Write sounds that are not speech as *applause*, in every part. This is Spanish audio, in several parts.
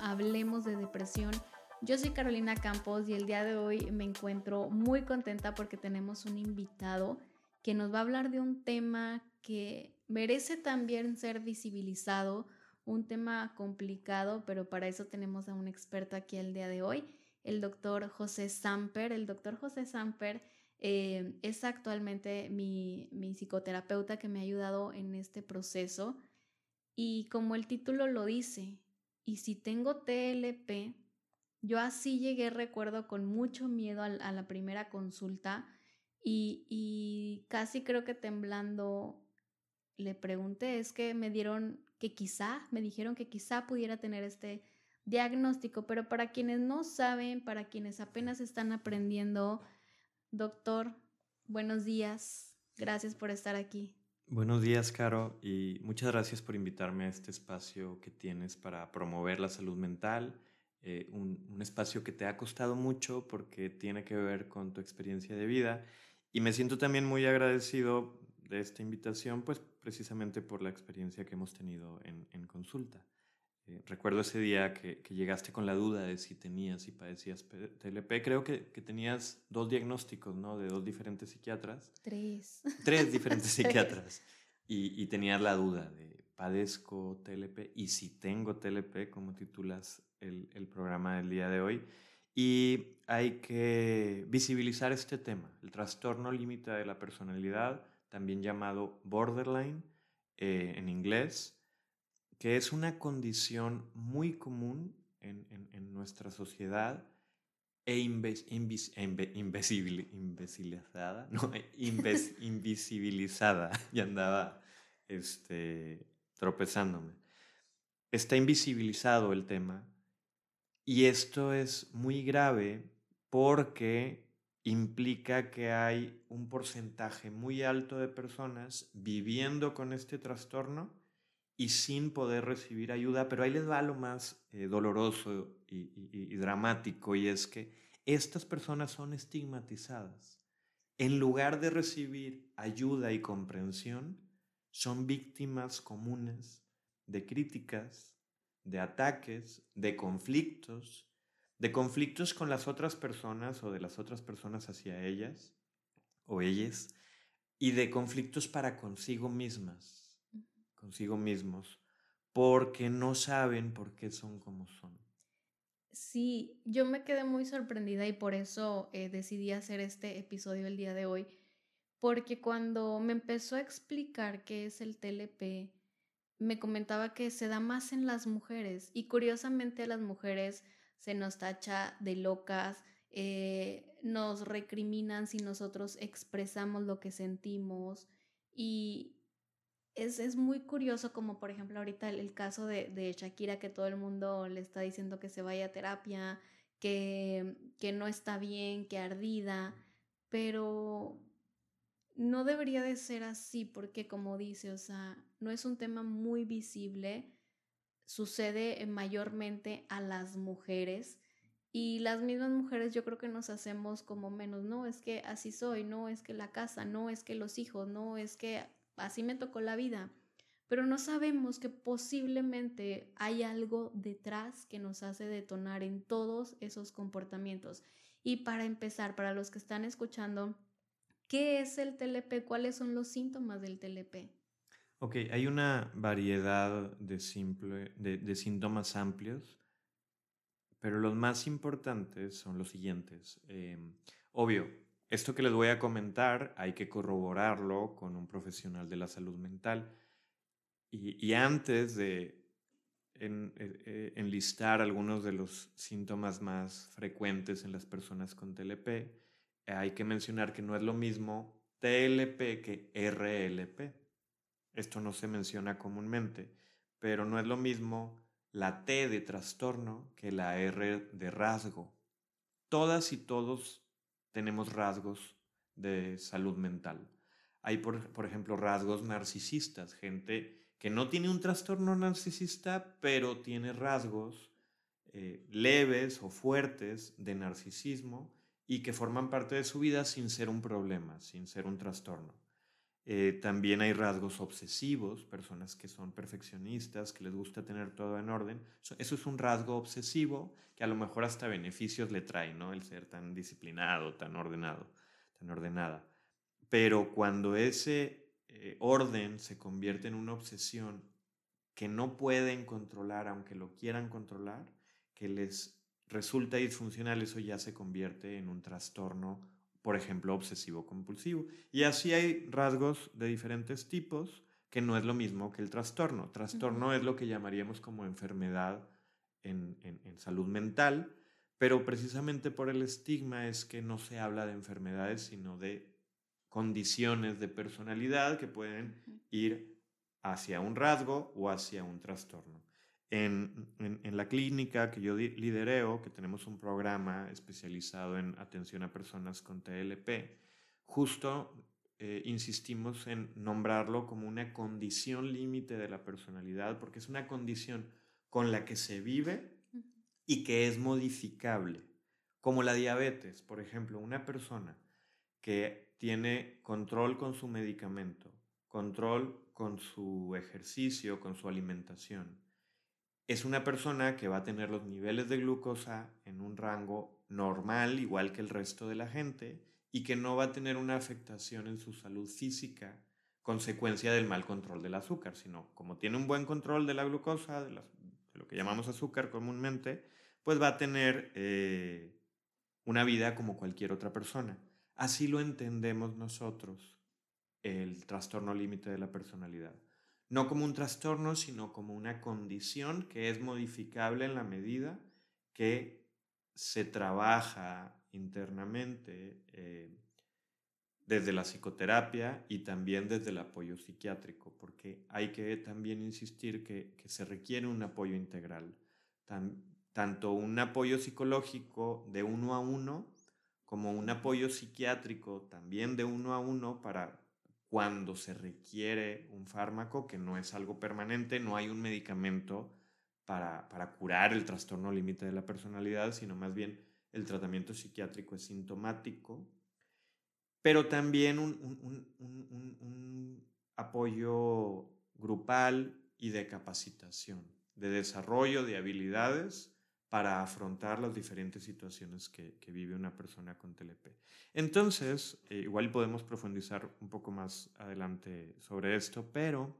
Hablemos de Depresión. Yo soy Carolina Campos y el día de hoy me encuentro muy contenta porque tenemos un invitado que nos va a hablar de un tema que merece también ser visibilizado, un tema complicado, pero para eso tenemos a un experto aquí el día de hoy, el doctor José Samper. El doctor José Samper eh, es actualmente mi, mi psicoterapeuta que me ha ayudado en este proceso. Y como el título lo dice, y si tengo TLP, yo así llegué, recuerdo, con mucho miedo a, la primera consulta y, y, casi creo que temblando le pregunté, es que me dieron que quizá, me dijeron que quizá pudiera tener este diagnóstico, pero para quienes no saben, para quienes apenas están aprendiendo, doctor, buenos días, gracias por estar aquí. Buenos días, Caro, y muchas gracias por invitarme a este espacio que tienes para promover la salud mental, eh, un, un, espacio que te ha costado mucho porque tiene que ver con tu experiencia de vida. Y me siento también muy agradecido de esta invitación, pues precisamente por la experiencia que hemos tenido en, en consulta. Eh, recuerdo ese día que, que, llegaste con la duda de si tenías y padecías TLP. Creo que, que, tenías dos diagnósticos, ¿no? De dos diferentes psiquiatras. Tres. Tres diferentes *laughs* psiquiatras. Y, y, tenías la duda de padezco TLP y si tengo TLP, como titulas el, el programa del día de hoy. Y hay que visibilizar este tema, el trastorno límite de la personalidad, también llamado borderline eh, en inglés que es una condición muy común en, en, en nuestra sociedad e inves, invis, inve, invisibilizada, *laughs* no, *laughs* inves, invisibilizada, *laughs* y andaba este, tropezándome. Está invisibilizado el tema y esto es muy grave porque implica que hay un porcentaje muy alto de personas viviendo con este trastorno y sin poder recibir ayuda, pero ahí les va lo más eh, doloroso y, y, y, dramático, y es que estas personas son estigmatizadas. En lugar de recibir ayuda y comprensión, son víctimas comunes de críticas, de ataques, de conflictos, de conflictos con las otras personas o de las otras personas hacia ellas o ellas, y de conflictos para consigo mismas consigo mismos porque no saben por qué son como son. Sí, yo me quedé muy sorprendida y por eso eh, decidí hacer este episodio el día de hoy, porque cuando me empezó a explicar qué es el TLP, me comentaba que se da más en las mujeres y curiosamente a las mujeres se nos tacha de locas, eh, nos recriminan si nosotros expresamos lo que sentimos y, es, es, muy curioso como por ejemplo ahorita el, el caso de, de, Shakira que todo el mundo le está diciendo que se vaya a terapia, que, que no está bien, que ardida, pero no debería de ser así porque como dice, o sea, no es un tema muy visible, sucede mayormente a las mujeres y las mismas mujeres yo creo que nos hacemos como menos, no, es que así soy, no, es que la casa, no, es que los hijos, no, es que así me tocó la vida, pero no sabemos que posiblemente hay algo detrás que nos hace detonar en todos esos comportamientos. Y para empezar, para los que están escuchando, ¿qué es el TLP? ¿Cuáles son los síntomas del TLP? Ok, hay una variedad de, síntomas amplios, pero los más importantes son los siguientes. Eh, obvio, esto que les voy a comentar hay que corroborarlo con un profesional de la salud mental. Y, antes de en, eh, enlistar algunos de los síntomas más frecuentes en las personas con TLP, hay que mencionar que no es lo mismo TLP que RLP. Esto no se menciona comúnmente, pero no es lo mismo la T de trastorno que la R de rasgo. Todas y todos tenemos rasgos de salud mental. Hay, por, por, ejemplo, rasgos narcisistas, gente que no tiene un trastorno narcisista, pero tiene rasgos eh, leves o fuertes de narcisismo y que forman parte de su vida sin ser un problema, sin ser un trastorno. Eh, también hay rasgos obsesivos, personas que son perfeccionistas, que les gusta tener todo en orden. Eso es un rasgo obsesivo que a lo mejor hasta beneficios le trae, ¿no? El ser tan disciplinado, tan ordenado, tan ordenada. Pero cuando ese eh, orden se convierte en una obsesión que no pueden controlar, aunque lo quieran controlar, que les resulta disfuncional, eso ya se convierte en un trastorno, por ejemplo, obsesivo compulsivo. Y así hay rasgos de diferentes tipos que no es lo mismo que el trastorno. Trastorno es lo que llamaríamos como enfermedad en, en salud mental, pero precisamente por el estigma es que no se habla de enfermedades, sino de condiciones de personalidad que pueden ir hacia un rasgo o hacia un trastorno. En, la clínica que yo lidereo, que tenemos un programa especializado en atención a personas con TLP, justo eh, insistimos en nombrarlo como una condición límite de la personalidad, porque es una condición con la que se vive y que es modificable, como la diabetes. Por ejemplo, una persona que tiene control con su medicamento, control con su ejercicio, con su alimentación. Es una persona que va a tener los niveles de glucosa en un rango normal, igual que el resto de la gente, y que no va a tener una afectación en su salud física consecuencia del mal control del azúcar, sino como tiene un buen control de la glucosa, de, lo que llamamos azúcar comúnmente, pues va a tener eh, una vida como cualquier otra persona. Así lo entendemos nosotros el trastorno límite de la personalidad. No como un trastorno, sino como una condición que es modificable en la medida que se trabaja internamente eh, desde la psicoterapia y también desde el apoyo psiquiátrico, porque hay que también insistir que, se requiere un apoyo integral, tanto un apoyo psicológico de uno a uno, como un apoyo psiquiátrico también de uno a uno para cuando se requiere un fármaco, que no es algo permanente, no hay un medicamento para, curar el trastorno límite de la personalidad, sino más bien el tratamiento psiquiátrico es sintomático, pero también un apoyo grupal y de capacitación, de desarrollo de habilidades para afrontar las diferentes situaciones que, vive una persona con TLP. Entonces, eh, igual podemos profundizar un poco más adelante sobre esto, pero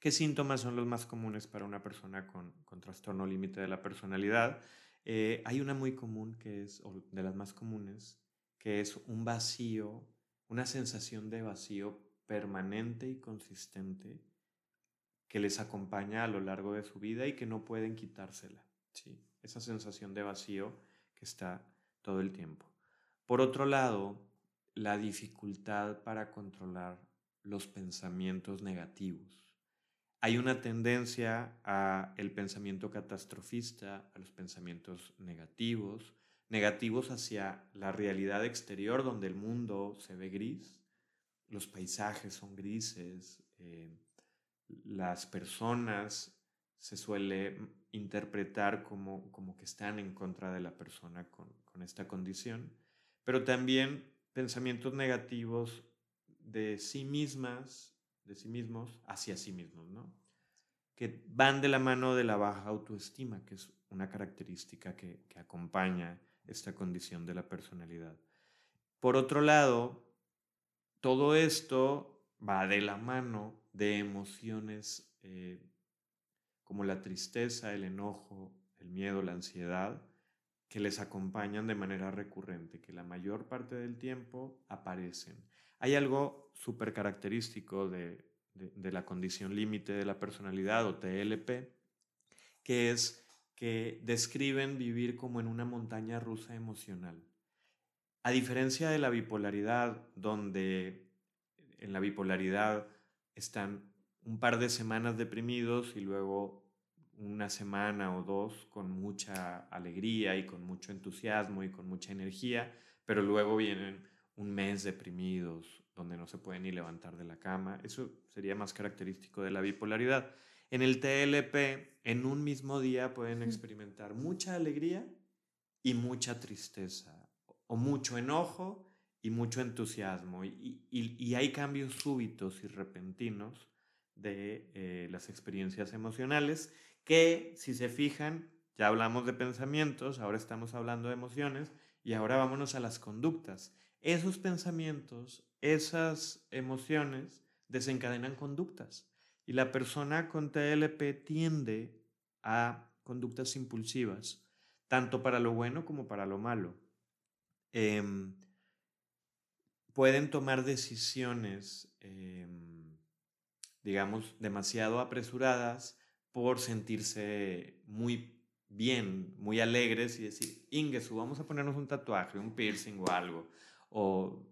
¿qué síntomas son los más comunes para una persona con, trastorno límite de la personalidad? Eh, hay una muy común que es, o de las más comunes, que es un vacío, una sensación de vacío permanente y consistente que les acompaña a lo largo de su vida y que no pueden quitársela. ¿sí? Esa sensación de vacío que está todo el tiempo. Por otro lado, la dificultad para controlar los pensamientos negativos. Hay una tendencia a el pensamiento catastrofista, a los pensamientos negativos, negativos hacia la realidad exterior donde el mundo se ve gris, los paisajes son grises, eh, las personas se suele interpretar como, como que están en contra de la persona con, con esta condición, pero también pensamientos negativos de sí mismas, de sí mismos, hacia sí mismos, ¿no? Que van de la mano de la baja autoestima, que es una característica que, que acompaña esta condición de la personalidad. Por otro lado, todo esto va de la mano de emociones eh, como la tristeza, el enojo, el miedo, la ansiedad, que les acompañan de manera recurrente, que la mayor parte del tiempo aparecen. Hay algo súper característico de, la condición límite de la personalidad o TLP, que es que describen vivir como en una montaña rusa emocional. A diferencia de la bipolaridad, donde en la bipolaridad están un par de semanas deprimidos y luego una semana o dos con mucha alegría y con mucho entusiasmo y con mucha energía, pero luego vienen un mes deprimidos donde no se pueden ni levantar de la cama. Eso sería más característico de la bipolaridad. En el TLP, en un mismo día pueden experimentar mucha alegría y mucha tristeza, o mucho enojo y mucho entusiasmo. Y, hay cambios súbitos y repentinos de eh, las experiencias emocionales que, si se fijan, ya hablamos de pensamientos, ahora estamos hablando de emociones y ahora vámonos a las conductas. Esos pensamientos, esas emociones desencadenan conductas y la persona con TLP tiende a conductas impulsivas, tanto para lo bueno como para lo malo. Em, pueden tomar decisiones, em, digamos, demasiado apresuradas por sentirse muy bien, muy alegres y decir, Ingesu, vamos a ponernos un tatuaje, un piercing o algo. O,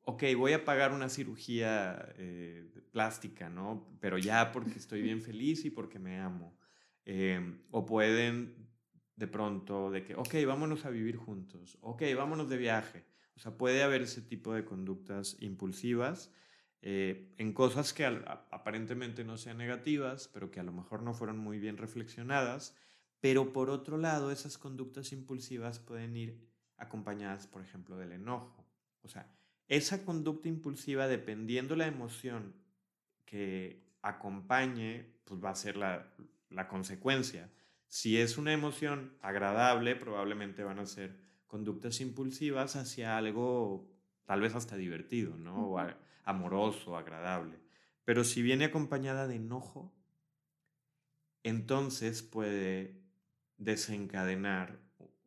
ok, voy a pagar una cirugía eh, plástica, ¿no? Pero ya porque estoy bien *laughs* feliz y porque me amo. Em, o pueden de pronto de que, ok, vámonos a vivir juntos, ok, vámonos de viaje. O sea, puede haber ese tipo de conductas impulsivas eh, en cosas que aparentemente no sean negativas, pero que a lo mejor no fueron muy bien reflexionadas pero por otro lado, esas conductas impulsivas pueden ir acompañadas, por ejemplo, del enojo. O sea, esa conducta impulsiva, dependiendo la emoción que acompañe, pues va a ser la, la consecuencia. Si es una emoción agradable, probablemente van a ser conductas impulsivas hacia algo tal vez hasta divertido, ¿no? O amoroso, agradable. Pero si viene acompañada de enojo, entonces puede desencadenar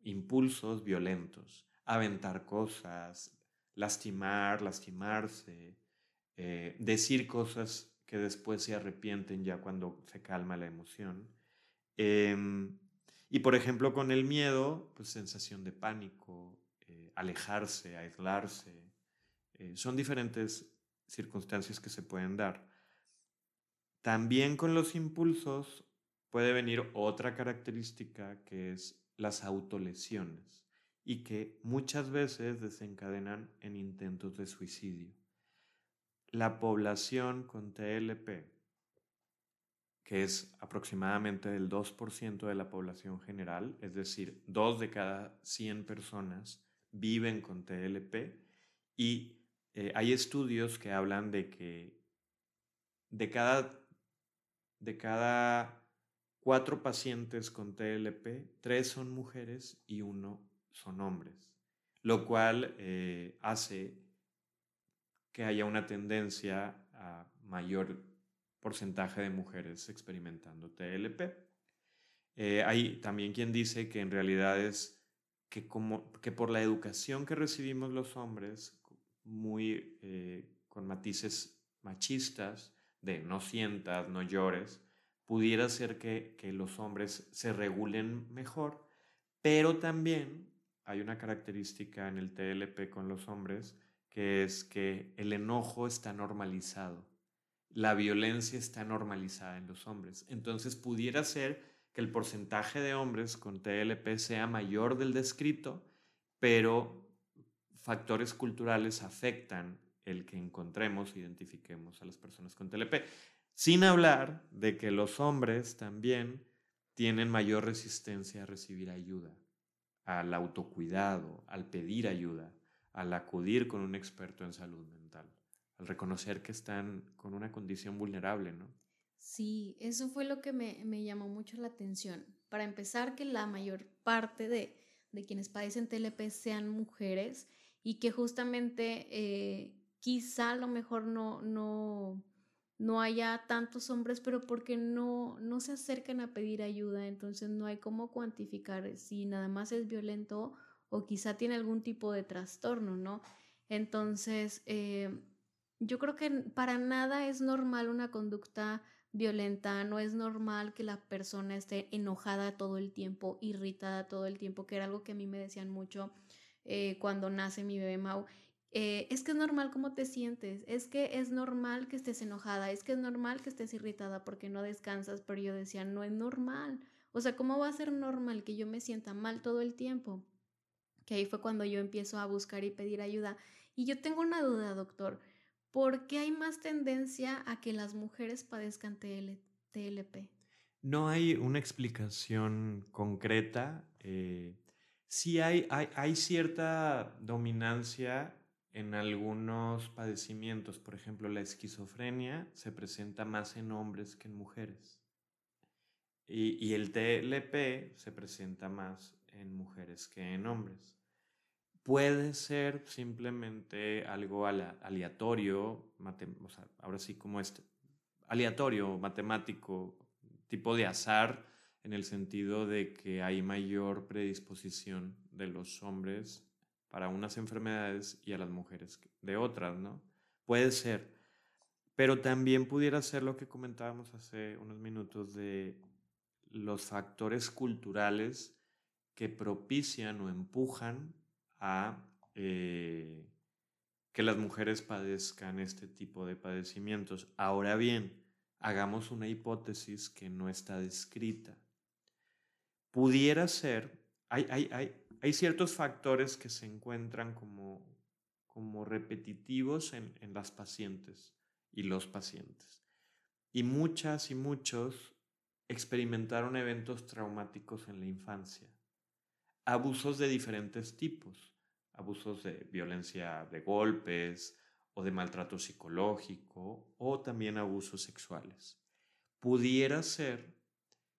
impulsos violentos, aventar cosas, lastimar, lastimarse, eh, decir cosas que después se arrepienten ya cuando se calma la emoción. Em, y por ejemplo con el miedo, pues sensación de pánico, eh, alejarse, aislarse. Eh, son diferentes circunstancias que se pueden dar. También con los impulsos puede venir otra característica que es las autolesiones y que muchas veces desencadenan en intentos de suicidio. La población con TLP, que es aproximadamente el 2% de la población general, es decir, 2 de cada 100 personas viven con TLP y eh, hay estudios que hablan de que de cada, de cada cuatro pacientes con TLP, tres son mujeres y uno son hombres, lo cual eh, hace que haya una tendencia a mayor porcentaje de mujeres experimentando TLP. Eh, hay también quien dice que en realidad es que, como, que por la educación que recibimos los hombres, muy eh, con matices machistas, de no sientas, no llores, pudiera ser que, los hombres se regulen mejor, pero también hay una característica en el TLP con los hombres que es que el enojo está normalizado, la violencia está normalizada en los hombres. Entonces pudiera ser que el porcentaje de hombres con TLP sea mayor del descrito, pero factores culturales afectan el que encontremos, identifiquemos a las personas con TLP. Sin hablar de que los hombres también tienen mayor resistencia a recibir ayuda, al autocuidado, al pedir ayuda, al acudir con un experto en salud mental, al reconocer que están con una condición vulnerable, ¿no? Sí, eso fue lo que me, llamó mucho la atención. Para empezar, que la mayor parte de, quienes padecen TLP sean mujeres y que justamente eh, quizá a lo mejor no, no no haya tantos hombres, pero porque no, no se acercan a pedir ayuda, entonces no hay cómo cuantificar si nada más es violento o quizá tiene algún tipo de trastorno, ¿no? Entonces, eh, yo creo que para nada es normal una conducta violenta, no es normal que la persona esté enojada todo el tiempo, irritada todo el tiempo, que era algo que a mí me decían mucho eh, cuando nace mi bebé Mau. Eh, es que es normal cómo te sientes, es que es normal que estés enojada, es que es normal que estés irritada porque no descansas, pero yo decía, no es normal. O sea, ¿cómo va a ser normal que yo me sienta mal todo el tiempo? Que ahí fue cuando yo empiezo a buscar y pedir ayuda. Y yo tengo una duda, doctor, ¿por qué hay más tendencia a que las mujeres padezcan TLP? No hay una explicación concreta. Eh, sí hay, hay, cierta dominancia en algunos padecimientos, por ejemplo, la esquizofrenia se presenta más en hombres que en mujeres. Y, el TLP se presenta más en mujeres que en hombres. Puede ser simplemente algo aleatorio, ahora sí como este, aleatorio, matemático, tipo de azar, en el sentido de que hay mayor predisposición de los hombres para unas enfermedades y a las mujeres de otras, ¿no? Puede ser. Pero también pudiera ser lo que comentábamos hace unos minutos de los factores culturales que propician o empujan a eh, que las mujeres padezcan este tipo de padecimientos. Ahora bien, hagamos una hipótesis que no está descrita. Pudiera ser, hay, hay, hay, hay ciertos factores que se encuentran como, como repetitivos en, en las pacientes y los pacientes. Y muchas y muchos experimentaron eventos traumáticos en la infancia. Abusos de diferentes tipos. Abusos de violencia de golpes o de maltrato psicológico o también abusos sexuales. Pudiera ser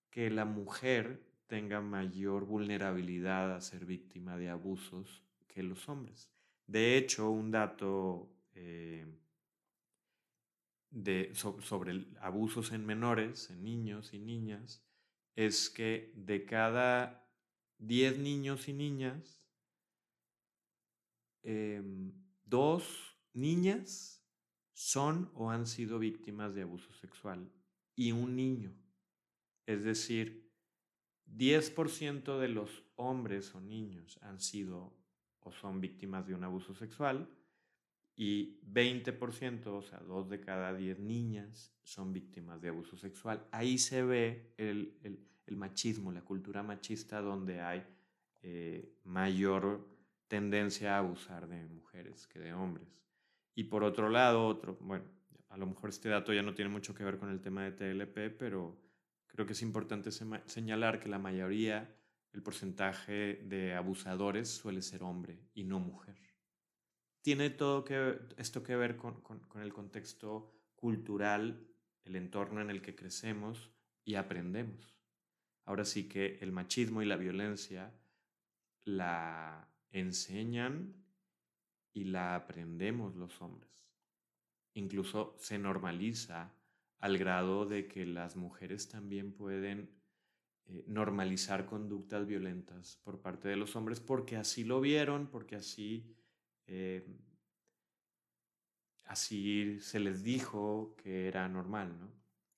que la mujer tenga mayor vulnerabilidad a ser víctima de abusos que los hombres. De hecho, un dato eh, de, sobre abusos en menores, en niños y niñas, es que de cada 10 niños y niñas, em, dos niñas son o han sido víctimas de abuso sexual y un niño. Es decir, 10% de los hombres o niños han sido o son víctimas de un abuso sexual y 20%, o sea, dos de cada 10 niñas son víctimas de abuso sexual. Ahí se ve el, machismo, la cultura machista donde hay eh, mayor tendencia a abusar de mujeres que de hombres. Y por otro lado, otro, bueno, a lo mejor este dato ya no tiene mucho que ver con el tema de TLP, pero Creo que es importante señalar que la mayoría, el porcentaje de abusadores suele ser hombre y no mujer. Tiene todo que, esto que ver con, con el contexto cultural, el entorno en el que crecemos y aprendemos. Ahora sí que el machismo y la violencia la enseñan y la aprendemos los hombres. Incluso se normaliza al grado de que las mujeres también pueden eh, normalizar conductas violentas por parte de los hombres porque así lo vieron, porque así, eh, así se les dijo que era normal, ¿no?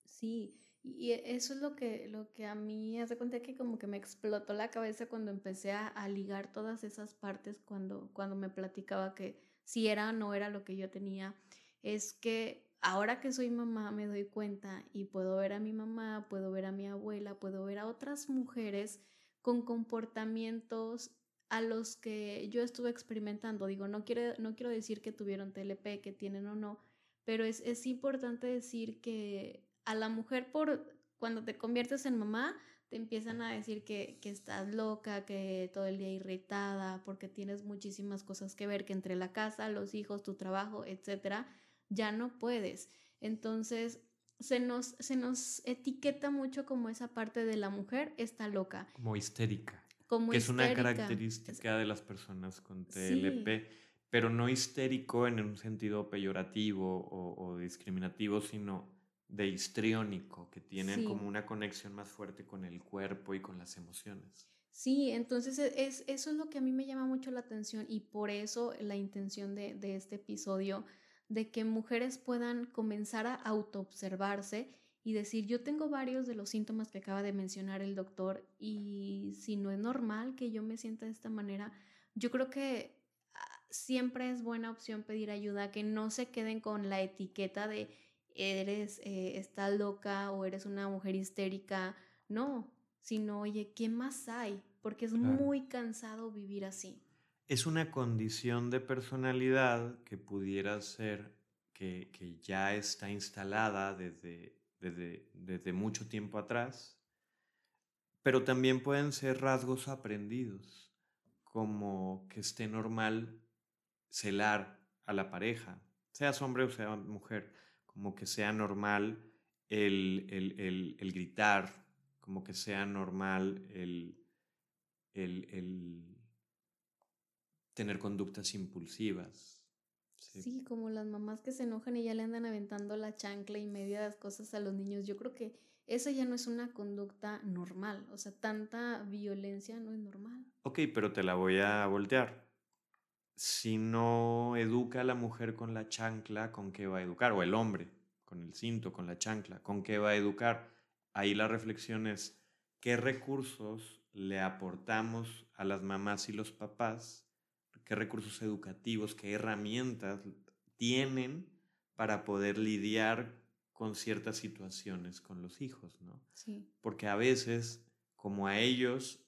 Sí, y eso es lo que, lo que a mí hace cuenta que como que me explotó la cabeza cuando empecé a, a, ligar todas esas partes cuando, cuando me platicaba que si era o no era lo que yo tenía, es que ahora que soy mamá me doy cuenta y puedo ver a mi mamá, puedo ver a mi abuela, puedo ver a otras mujeres con comportamientos a los que yo estuve experimentando. Digo, no quiero, no quiero decir que tuvieron TLP, que tienen o no, pero es, es importante decir que a la mujer por cuando te conviertes en mamá, te empiezan a decir que, que, estás loca, que todo el día irritada, porque tienes muchísimas cosas que ver, que entre la casa, los hijos, tu trabajo, etcétera ya no puedes. Entonces, se nos, se nos etiqueta mucho como esa parte de la mujer está loca. Como histérica. Como que es una característica de las personas con TLP, pero no histérico en un sentido peyorativo o, discriminativo, sino de histriónico, que tienen como una conexión más fuerte con el cuerpo y con las emociones. Sí, entonces e, es, eso es lo que a mí me llama mucho la atención y por eso la intención de, de este episodio de que mujeres puedan comenzar a autoobservarse y decir, yo tengo varios de los síntomas que acaba de mencionar el doctor y si no es normal que yo me sienta de esta manera, yo creo que ah, siempre es buena opción pedir ayuda, que no se queden con la etiqueta de eres, eh, está loca o eres una mujer histérica, no, sino, oye, ¿qué más hay? Porque es muy cansado vivir así es una condición de personalidad que pudiera ser que, ya está instalada desde, desde, desde, mucho tiempo atrás, pero también pueden ser rasgos aprendidos, como que esté normal celar a la pareja, seas hombre o sea mujer, como que sea normal el, el, el, gritar, como que sea normal el, el, tener conductas impulsivas. Sí. como las mamás que se enojan y ya le andan aventando la chancla y medias cosas a los niños. Yo creo que eso ya no es una conducta normal. O sea, tanta violencia no es normal. Ok, pero te la voy a voltear. Si no educa a la mujer con la chancla, ¿con qué va a educar? O el hombre, con el cinto, con la chancla, ¿con qué va a educar? Ahí la reflexión es, ¿qué recursos le aportamos a las mamás y los papás? ¿Qué recursos educativos, qué herramientas tienen para poder lidiar con ciertas situaciones con los hijos, ¿no? Sí. Porque a veces, como a ellos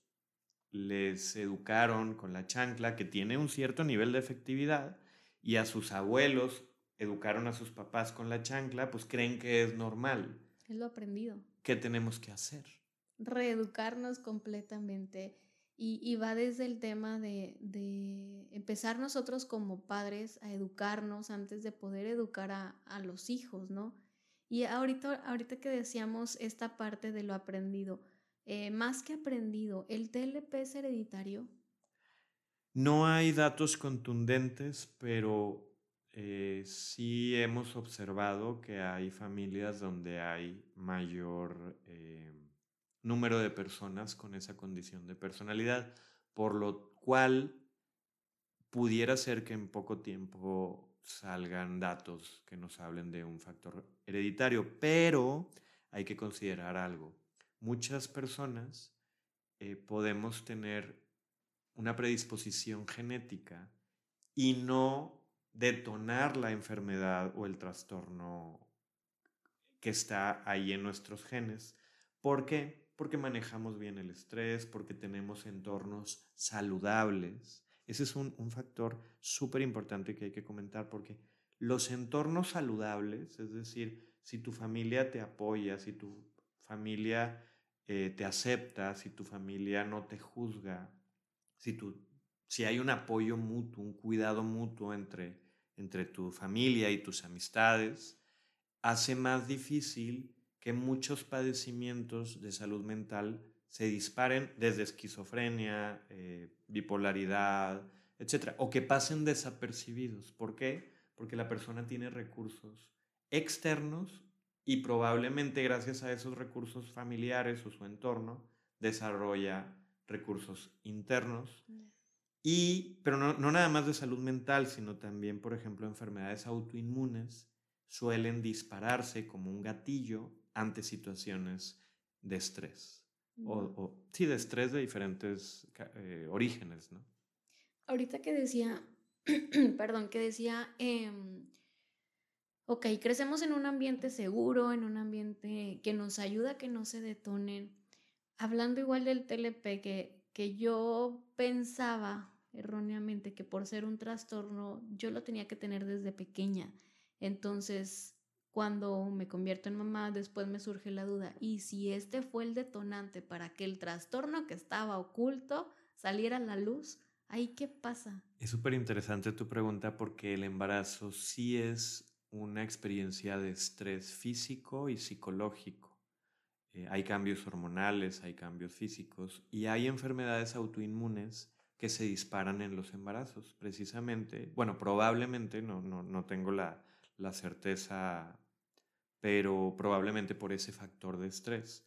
les educaron con la chancla, que tiene un cierto nivel de efectividad, y a sus abuelos educaron a sus papás con la chancla, pues creen que es normal. Es lo aprendido. ¿Qué tenemos que hacer? Reeducarnos completamente. Y, va desde el tema de, de, empezar nosotros como padres a educarnos antes de poder educar a, a, los hijos, ¿no? Y ahorita, ahorita que decíamos esta parte de lo aprendido, eh, más que aprendido, ¿el TLP es hereditario? No hay datos contundentes, pero eh, sí hemos observado que hay familias donde hay mayor eh, número de personas con esa condición de personalidad, por lo cual pudiera ser que en poco tiempo salgan datos que nos hablen de un factor hereditario, pero hay que considerar algo. Muchas personas eh, podemos tener una predisposición genética y no detonar la enfermedad o el trastorno que está ahí en nuestros genes. ¿Por qué? Porque manejamos bien el estrés, porque tenemos entornos saludables. Ese es un, factor súper importante que hay que comentar porque los entornos saludables, es decir, si tu familia te apoya, si tu familia eh, te acepta, si tu familia no te juzga, si, tu, si hay un apoyo mutuo, un cuidado mutuo entre entre tu familia y tus amistades, hace más difícil que muchos padecimientos de salud mental se disparen desde esquizofrenia, eh, bipolaridad, etc. O que pasen desapercibidos. ¿Por qué? Porque la persona tiene recursos externos y probablemente gracias a esos recursos familiares o su entorno desarrolla recursos internos y, pero no, no nada más de salud mental, sino también, por ejemplo, enfermedades autoinmunes suelen dispararse como un gatillo ante situaciones de estrés. O, sí, de estrés de diferentes eh, orígenes, ¿no? Ahorita que decía, *clears throat* perdón, que decía, em, ok, crecemos en un ambiente seguro, en un ambiente que nos ayuda a que no se detonen. Hablando igual del TLP, que, que yo pensaba erróneamente que por ser un trastorno yo lo tenía que tener desde pequeña. Entonces, cuando me convierto en mamá, después me surge la duda, ¿y si este fue el detonante para que el trastorno que estaba oculto saliera a la luz? ¿Ahí qué pasa? Es súper interesante tu pregunta porque el embarazo sí es una experiencia de estrés físico y psicológico. Eh, hay cambios hormonales, hay cambios físicos y hay enfermedades autoinmunes que se disparan en los embarazos, precisamente. Bueno, probablemente, no, no, no tengo la, la certeza, pero probablemente por ese factor de estrés.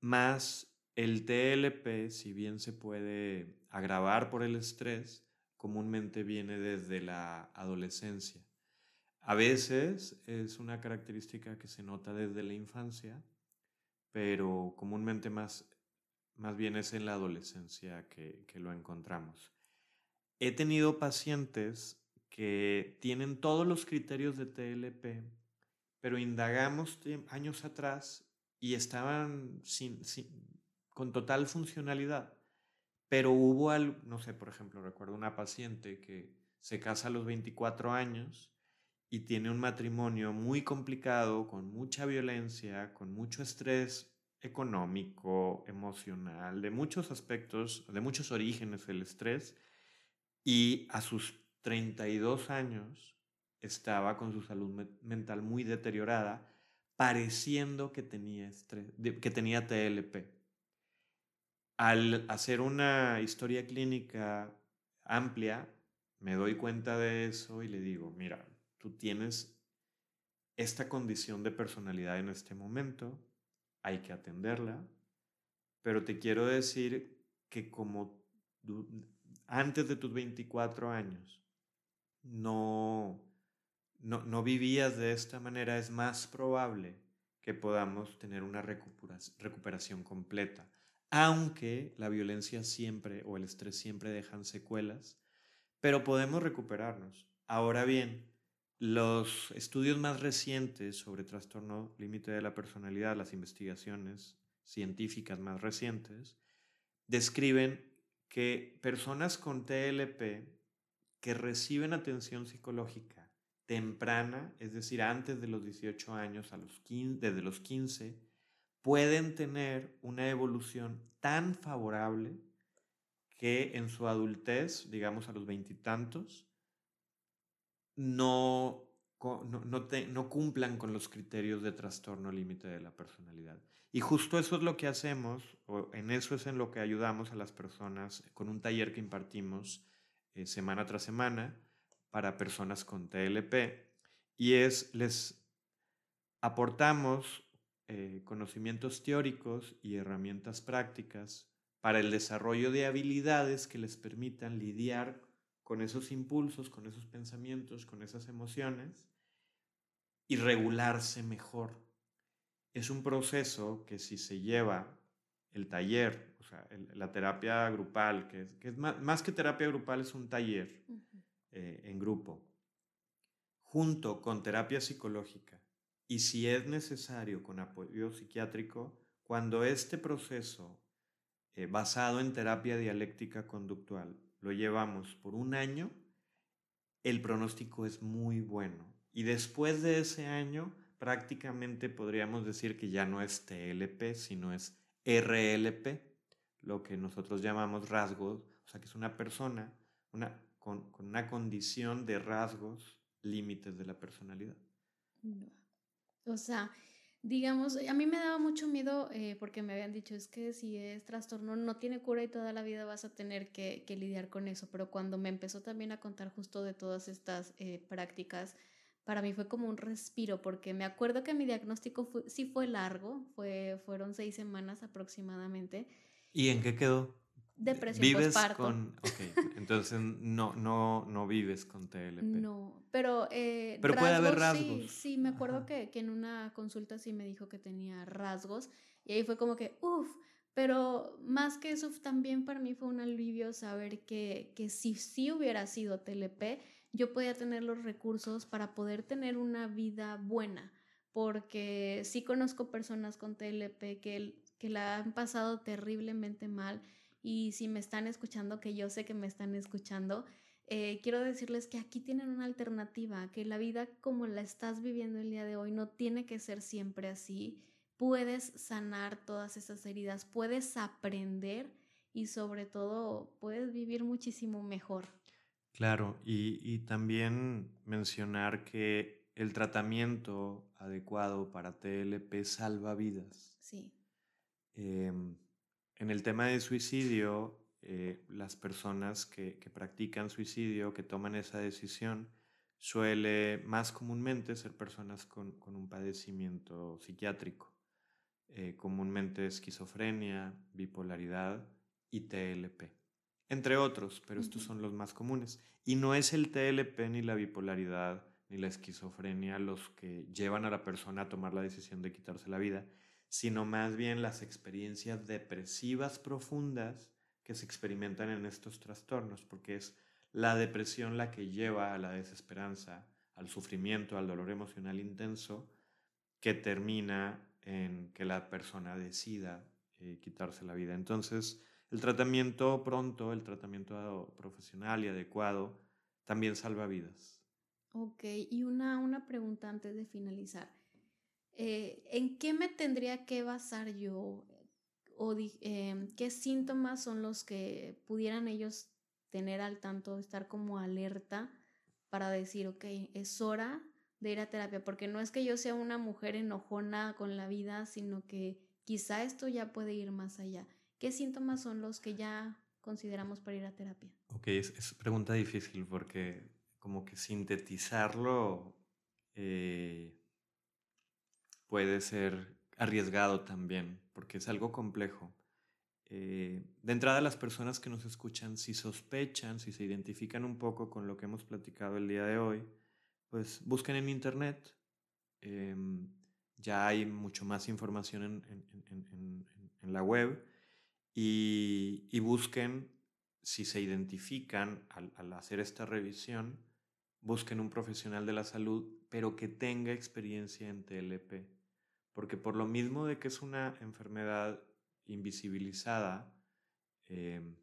Más el TLP, si bien se puede agravar por el estrés, comúnmente viene desde la adolescencia. A veces es una característica que se nota desde la infancia, pero comúnmente más más bien es en la adolescencia que, lo encontramos. He tenido pacientes que tienen todos los criterios de TLP, pero indagamos años atrás y estaban sin, con total funcionalidad. Pero hubo algo, no sé, por ejemplo, recuerdo una paciente que se casa a los 24 años y tiene un matrimonio muy complicado, con mucha violencia, con mucho estrés económico, emocional, de muchos aspectos, de muchos orígenes el estrés, y a sus 32 años estaba con su salud mental muy deteriorada, pareciendo que tenía, que tenía TLP. Al hacer una historia clínica amplia, me doy cuenta de eso y le digo, mira, tú tienes esta condición de personalidad en este momento, hay que atenderla, pero te quiero decir que como antes de tus 24 años no, no, no vivías de esta manera, es más probable que podamos tener una recuperación completa. Aunque la violencia siempre o el estrés siempre dejan secuelas, pero podemos recuperarnos. Ahora bien, los estudios más recientes sobre trastorno límite de la personalidad, las investigaciones científicas más recientes, describen que personas con TLP que reciben atención psicológica temprana, es decir, antes de los 18 años, a los 15, desde los 15, pueden tener una evolución tan favorable que en su adultez, digamos a los veintitantos, no, no, cumplan con los criterios de trastorno límite de la personalidad. Y justo eso es lo que hacemos, o en eso es en lo que ayudamos a las personas con un taller que impartimos eh, semana tras semana para personas con TLP. Y es, les aportamos eh, conocimientos teóricos y herramientas prácticas para el desarrollo de habilidades que les permitan lidiar con esos impulsos, con esos pensamientos, con esas emociones y regularse mejor. Es un proceso que si se lleva el taller, o sea, la terapia grupal, que es, más, que terapia grupal, es un taller eh, en grupo, junto con terapia psicológica y si es necesario con apoyo psiquiátrico, cuando este proceso eh, basado en terapia dialéctica conductual lo llevamos por un año, el pronóstico es muy bueno. Y después de ese año, prácticamente podríamos decir que ya no es TLP, sino es RLP, lo que nosotros llamamos rasgos, o sea, que es una persona una, con, una condición de rasgos límites de la personalidad. O sea, digamos, a mí me daba mucho miedo eh, porque me habían dicho, es que si es trastorno no tiene cura y toda la vida vas a tener que, lidiar con eso, pero cuando me empezó también a contar justo de todas estas eh, prácticas, para mí fue como un respiro, porque me acuerdo que mi diagnóstico sí fue largo, fue, fueron seis semanas aproximadamente. ¿Y en qué quedó? Depresión ¿Vives con...? Ok, entonces no, no, no vives con TLP. No, pero... Eh, pero puede haber rasgos. Sí, sí me acuerdo que, que, en una consulta sí me dijo que tenía rasgos y ahí fue como que, uff, pero más que eso también para mí fue un alivio saber que, que si sí hubiera sido TLP, yo podía tener los recursos para poder tener una vida buena, porque sí conozco personas con TLP que, que la han pasado terriblemente mal y si me están escuchando, que yo sé que me están escuchando, eh, quiero decirles que aquí tienen una alternativa, que la vida como la estás viviendo el día de hoy no tiene que ser siempre así. Puedes sanar todas esas heridas, puedes aprender y sobre todo puedes vivir muchísimo mejor. Claro, y, también mencionar que el tratamiento adecuado para TLP salva vidas. Sí. Em, en el tema de suicidio, eh, las personas que, practican suicidio, que toman esa decisión, suele más comúnmente ser personas con, un padecimiento psiquiátrico, eh, comúnmente esquizofrenia, bipolaridad y TLP, entre otros, pero estos son los más comunes. Y no es el TLP ni la bipolaridad ni la esquizofrenia los que llevan a la persona a tomar la decisión de quitarse la vida, sino más bien las experiencias depresivas profundas que se experimentan en estos trastornos, porque es la depresión la que lleva a la desesperanza, al sufrimiento, al dolor emocional intenso, que termina en que la persona decida eh, quitarse la vida. Entonces, el tratamiento pronto, el tratamiento profesional y adecuado, también salva vidas. Ok, y una, una pregunta antes de finalizar. Eh, ¿en qué me tendría que basar yo? ¿O em, qué síntomas son los que pudieran ellos tener al tanto, estar como alerta para decir, ok, es hora de ir a terapia, porque no es que yo sea una mujer enojona con la vida, sino que quizá esto ya puede ir más allá. ¿Qué síntomas son los que ya consideramos para ir a terapia? Ok, es, es pregunta difícil porque como que sintetizarlo eh, puede ser arriesgado también, porque es algo complejo. Eh, de entrada, las personas que nos escuchan, si sospechan, si se identifican un poco con lo que hemos platicado el día de hoy, pues busquen en internet. Em, ya hay mucho más información en, la web y, busquen, si se identifican al, hacer esta revisión, busquen un profesional de la salud, pero que tenga experiencia en TLP. Porque por lo mismo de que es una enfermedad invisibilizada, em,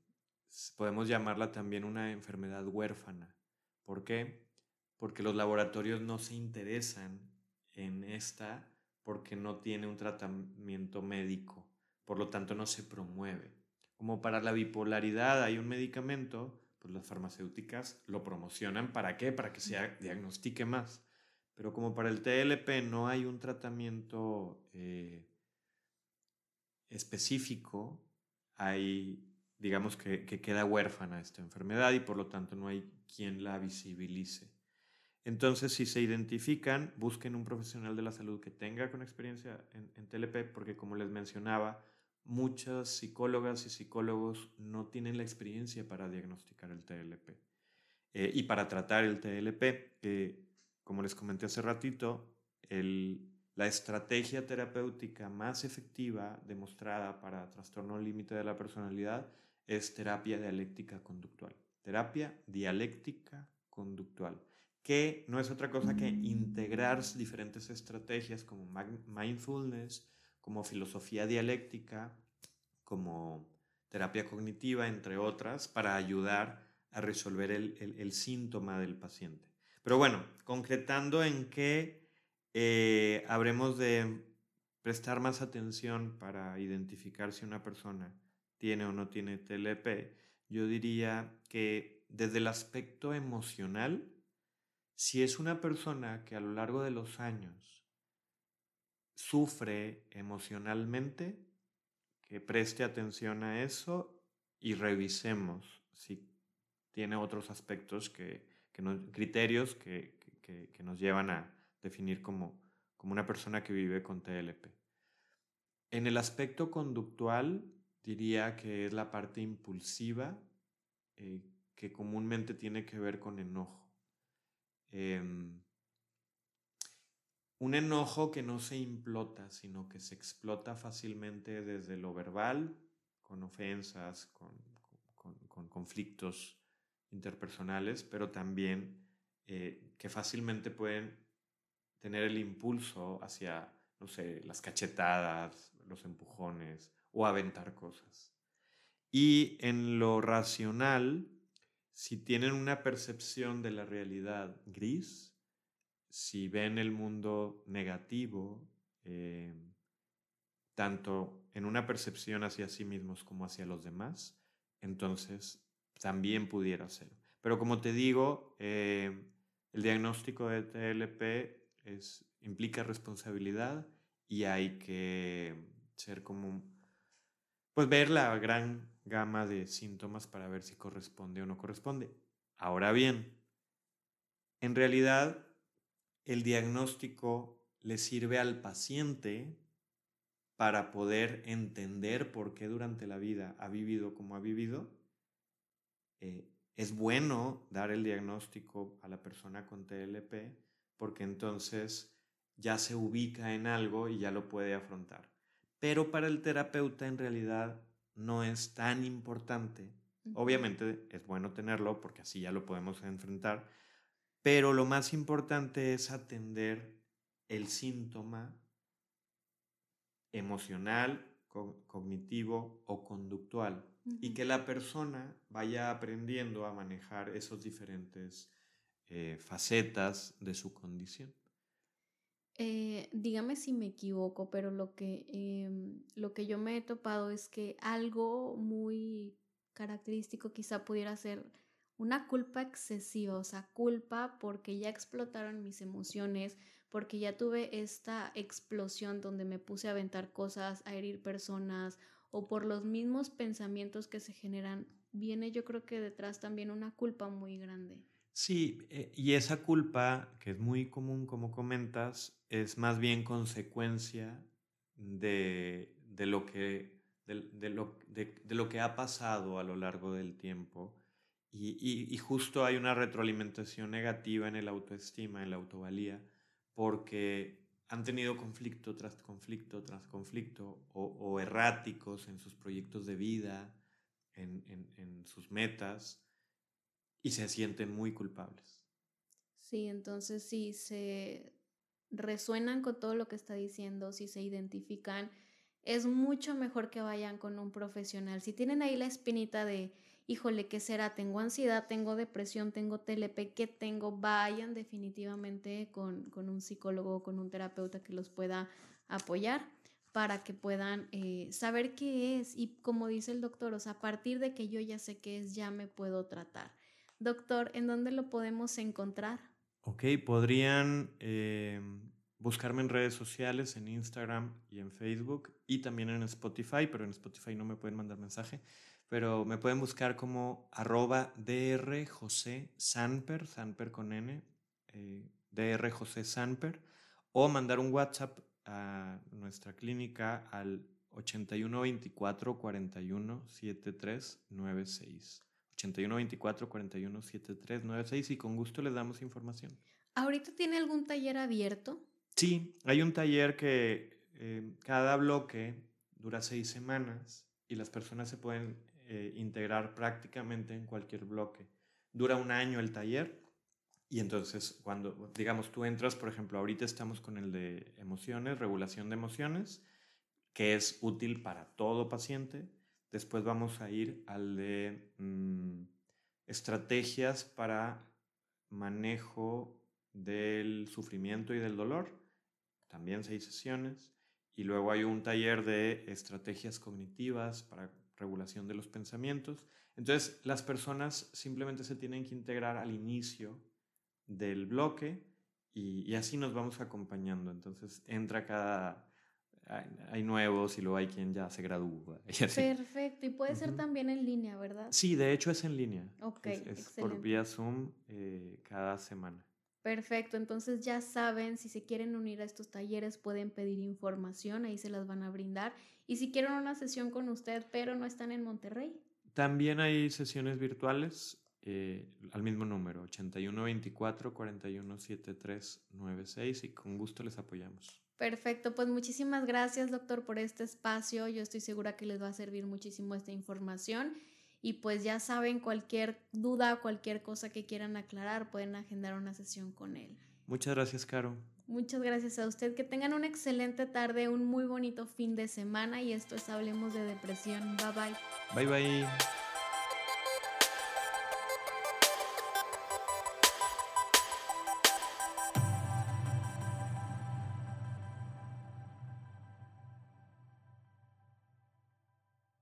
podemos llamarla también una enfermedad huérfana. ¿Por qué? Porque los laboratorios no se interesan en esta porque no tiene un tratamiento médico, por lo tanto no se promueve. Como para la bipolaridad hay un medicamento, pues las farmacéuticas lo promocionan. ¿Para qué? Para que se diagnostique más. Pero como para el TLP no hay un tratamiento eh, específico, hay, digamos que, que queda huérfana esta enfermedad y por lo tanto no hay quien la visibilice. Entonces, si se identifican, busquen un profesional de la salud que tenga con experiencia en, TLP, porque como les mencionaba, muchas psicólogas y psicólogos no tienen la experiencia para diagnosticar el TLP eh, y para tratar el TLP. Como les comenté hace ratito, la estrategia terapéutica más efectiva demostrada para trastorno límite de la personalidad es terapia dialéctica conductual. Terapia dialéctica conductual que no es otra cosa que integrar diferentes estrategias como mindfulness, como filosofía dialéctica, como terapia cognitiva, entre otras, para ayudar a resolver el, síntoma del paciente. Pero bueno, concretando en que eh, habremos de prestar más atención para identificar si una persona tiene o no tiene TLP, yo diría que desde el aspecto emocional, si es una persona que a lo largo de los años sufre emocionalmente, que preste atención a eso y revisemos si tiene otros aspectos que, criterios que, nos llevan a definir como, como una persona que vive con TLP. En el aspecto conductual, diría que es la parte impulsiva, eh, que comúnmente tiene que ver con enojo. Em, un enojo que no se implota, sino que se explota fácilmente desde lo verbal, con ofensas, con, conflictos interpersonales, pero también eh, que fácilmente pueden tener el impulso hacia, no sé, las cachetadas, los empujones o aventar cosas. Y en lo racional, si tienen una percepción de la realidad gris, si ven el mundo negativo, eh, tanto en una percepción hacia sí mismos como hacia los demás, entonces también pudiera ser. Pero como te digo, eh, el diagnóstico de TLP es, implica responsabilidad y hay que ser como, pues ver la gran gama de síntomas para ver si corresponde o no corresponde. Ahora bien, en realidad el diagnóstico le sirve al paciente para poder entender por qué durante la vida ha vivido como ha vivido. Eh, es bueno dar el diagnóstico a la persona con TLP porque entonces ya se ubica en algo y ya lo puede afrontar. Pero para el terapeuta en realidad no es tan importante. Obviamente es bueno tenerlo porque así ya lo podemos enfrentar, pero lo más importante es atender el síntoma emocional, cognitivo o conductual y que la persona vaya aprendiendo a manejar esos diferentes eh, facetas de su condición. Eh, dígame si me equivoco, pero lo que, em, lo que yo me he topado es que algo muy característico quizá pudiera ser una culpa excesiva, o sea, culpa porque ya explotaron mis emociones, porque ya tuve esta explosión donde me puse a aventar cosas, a herir personas, o por los mismos pensamientos que se generan, viene yo creo que detrás también una culpa muy grande. Sí, eh, y esa culpa, que es muy común como comentas, es más bien consecuencia de, lo, que, de, lo, de, lo que ha pasado a lo largo del tiempo. Y, y, justo hay una retroalimentación negativa en el autoestima, en la autovalía, porque han tenido conflicto tras conflicto tras conflicto o, erráticos en sus proyectos de vida, en, en, sus metas, y se sienten muy culpables. Sí, entonces si se resuenan con todo lo que está diciendo, si se identifican, es mucho mejor que vayan con un profesional. Si tienen ahí la espinita de híjole, ¿qué será? Tengo ansiedad, tengo depresión, tengo TLP, ¿qué tengo? Vayan definitivamente con, un psicólogo o con un terapeuta que los pueda apoyar para que puedan eh, saber qué es y como dice el doctor, o sea, a partir de que yo ya sé qué es, ya me puedo tratar. Doctor, ¿en dónde lo podemos encontrar? Ok, podrían eh, buscarme en redes sociales, en Instagram y en Facebook y también en Spotify, pero en Spotify no me pueden mandar mensaje pero me pueden buscar como arroba DR José Sanper, Sanper con N, eh, DR José Sanper, o mandar un WhatsApp a nuestra clínica al 8124 41 73 96. 8124 41 73 96 y con gusto les damos información. ¿Ahorita tiene algún taller abierto? Sí, hay un taller que eh, cada bloque dura seis semanas y las personas se pueden eh, integrar prácticamente en cualquier bloque. Dura un año el taller y entonces cuando, digamos, tú entras, por ejemplo, ahorita estamos con el de emociones, regulación de emociones, que es útil para todo paciente. Después vamos a ir al de mm, estrategias para manejo del sufrimiento y del dolor, también seis sesiones. Y luego hay un taller de estrategias cognitivas para regulación de los pensamientos. Entonces, las personas simplemente se tienen que integrar al inicio del bloque y, así nos vamos acompañando. Entonces, entra cada... Hay, nuevos y luego hay quien ya se gradúa. Perfecto. Y puede ser también en línea, ¿verdad? Sí, de hecho es en línea. Ok. Es, por vía Zoom eh, cada semana. Perfecto, entonces ya saben, si se quieren unir a estos talleres pueden pedir información, ahí se las van a brindar. Y si quieren una sesión con usted, pero no están en Monterrey. También hay sesiones virtuales eh, al mismo número, 8124 417396 y con gusto les apoyamos. Perfecto, pues muchísimas gracias doctor por este espacio. Yo estoy segura que les va a servir muchísimo esta información. Y pues ya saben, cualquier duda, cualquier cosa que quieran aclarar, pueden agendar una sesión con él. Muchas gracias, Caro. Muchas gracias a usted. Que tengan una excelente tarde, un muy bonito fin de semana y esto es Hablemos de Depresión. Bye bye. Bye bye.